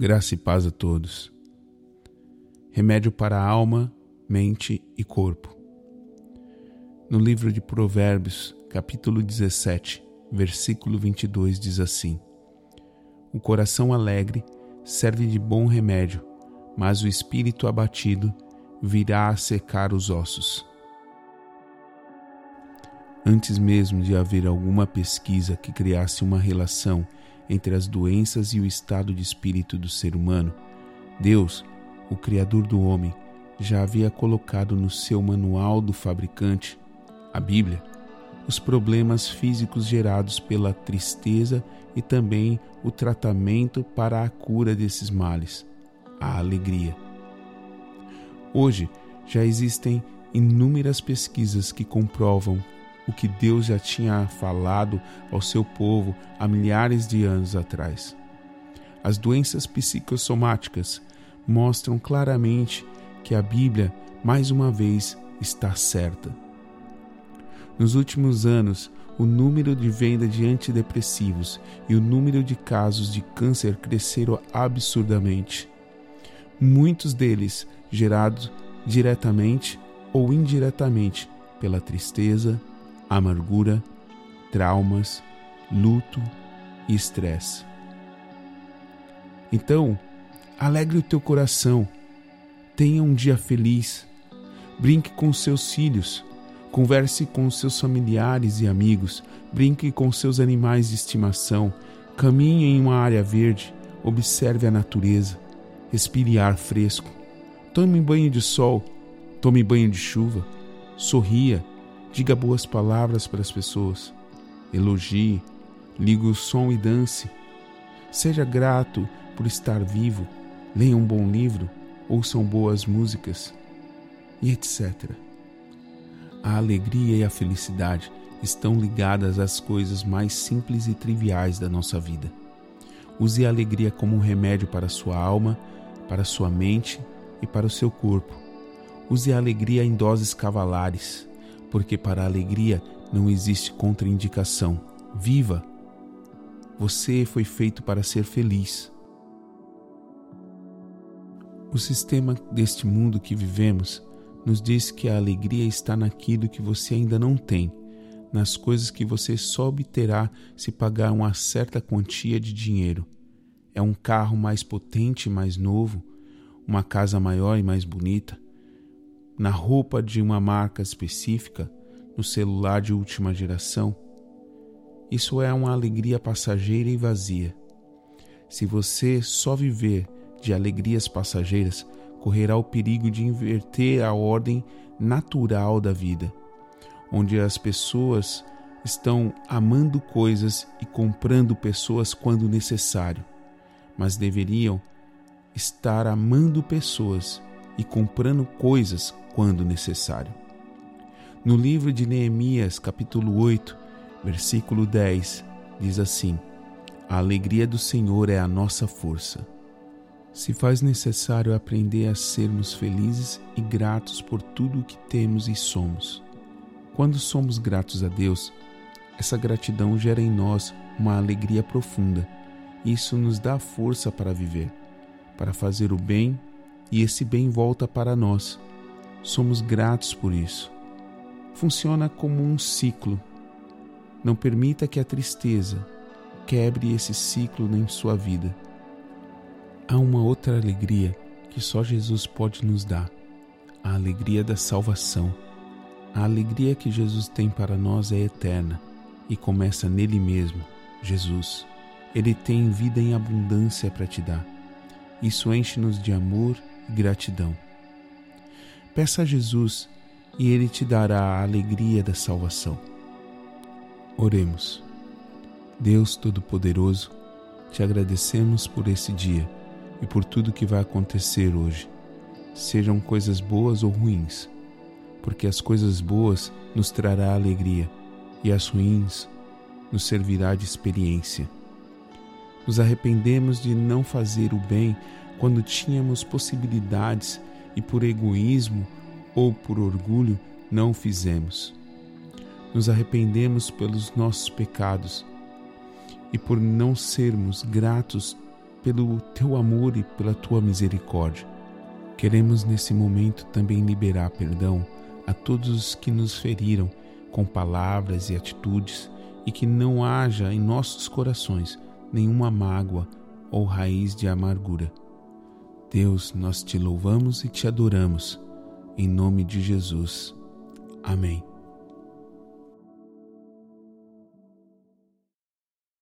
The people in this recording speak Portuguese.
Graça e paz a todos. Remédio para a alma, mente e corpo. No livro de Provérbios, capítulo 17, versículo 22, diz assim: O coração alegre serve de bom remédio, mas o espírito abatido virá a secar os ossos. Antes mesmo de haver alguma pesquisa que criasse uma relação entre as doenças e o estado de espírito do ser humano, Deus, o Criador do homem, já havia colocado no seu manual do fabricante, a Bíblia, os problemas físicos gerados pela tristeza e também o tratamento para a cura desses males, a alegria. Hoje já existem inúmeras pesquisas que comprovam o que Deus já tinha falado ao seu povo há milhares de anos atrás. As doenças psicossomáticas mostram claramente que a Bíblia, mais uma vez, está certa. Nos últimos anos, o número de venda de antidepressivos e o número de casos de câncer cresceram absurdamente. Muitos deles gerados diretamente ou indiretamente pela tristeza, amargura, traumas, luto e estresse. Então, alegre o teu coração, tenha um dia feliz, brinque com seus filhos, converse com seus familiares e amigos, brinque com seus animais de estimação, caminhe em uma área verde, observe a natureza, respire ar fresco, tome banho de sol, tome banho de chuva, sorria, Diga boas palavras para as pessoas. Elogie, ligue o som e dance. Seja grato por estar vivo. Leia um bom livro, ouçam boas músicas e etc. A alegria e a felicidade estão ligadas às coisas mais simples e triviais da nossa vida. Use a alegria como um remédio para sua alma, para sua mente e para o seu corpo. Use a alegria em doses cavalares porque para a alegria não existe contraindicação. Viva! Você foi feito para ser feliz. O sistema deste mundo que vivemos nos diz que a alegria está naquilo que você ainda não tem, nas coisas que você só obterá se pagar uma certa quantia de dinheiro. É um carro mais potente e mais novo, uma casa maior e mais bonita, na roupa de uma marca específica, no celular de última geração, isso é uma alegria passageira e vazia. Se você só viver de alegrias passageiras, correrá o perigo de inverter a ordem natural da vida, onde as pessoas estão amando coisas e comprando pessoas quando necessário, mas deveriam estar amando pessoas e comprando coisas quando necessário. No livro de Neemias, capítulo 8, versículo 10, diz assim: A alegria do Senhor é a nossa força. Se faz necessário aprender a sermos felizes e gratos por tudo o que temos e somos. Quando somos gratos a Deus, essa gratidão gera em nós uma alegria profunda. Isso nos dá força para viver, para fazer o bem, e esse bem volta para nós. Somos gratos por isso funciona como um ciclo. Não permita que a tristeza quebre esse ciclo em sua vida. Há uma outra alegria que só Jesus pode nos dar: a alegria da salvação. A alegria que Jesus tem para nós é eterna e começa nele mesmo, Jesus. Ele tem vida em abundância para te dar. Isso enche-nos de amor e gratidão. Peça a Jesus e Ele te dará a alegria da salvação. Oremos. Deus Todo-Poderoso, te agradecemos por esse dia e por tudo que vai acontecer hoje, sejam coisas boas ou ruins, porque as coisas boas nos trará alegria e as ruins nos servirá de experiência. Nos arrependemos de não fazer o bem quando tínhamos possibilidades e por egoísmo ou por orgulho não fizemos. Nos arrependemos pelos nossos pecados e por não sermos gratos pelo teu amor e pela tua misericórdia. Queremos nesse momento também liberar perdão a todos os que nos feriram com palavras e atitudes e que não haja em nossos corações nenhuma mágoa ou raiz de amargura. Deus, nós te louvamos e te adoramos. Em nome de Jesus. Amém.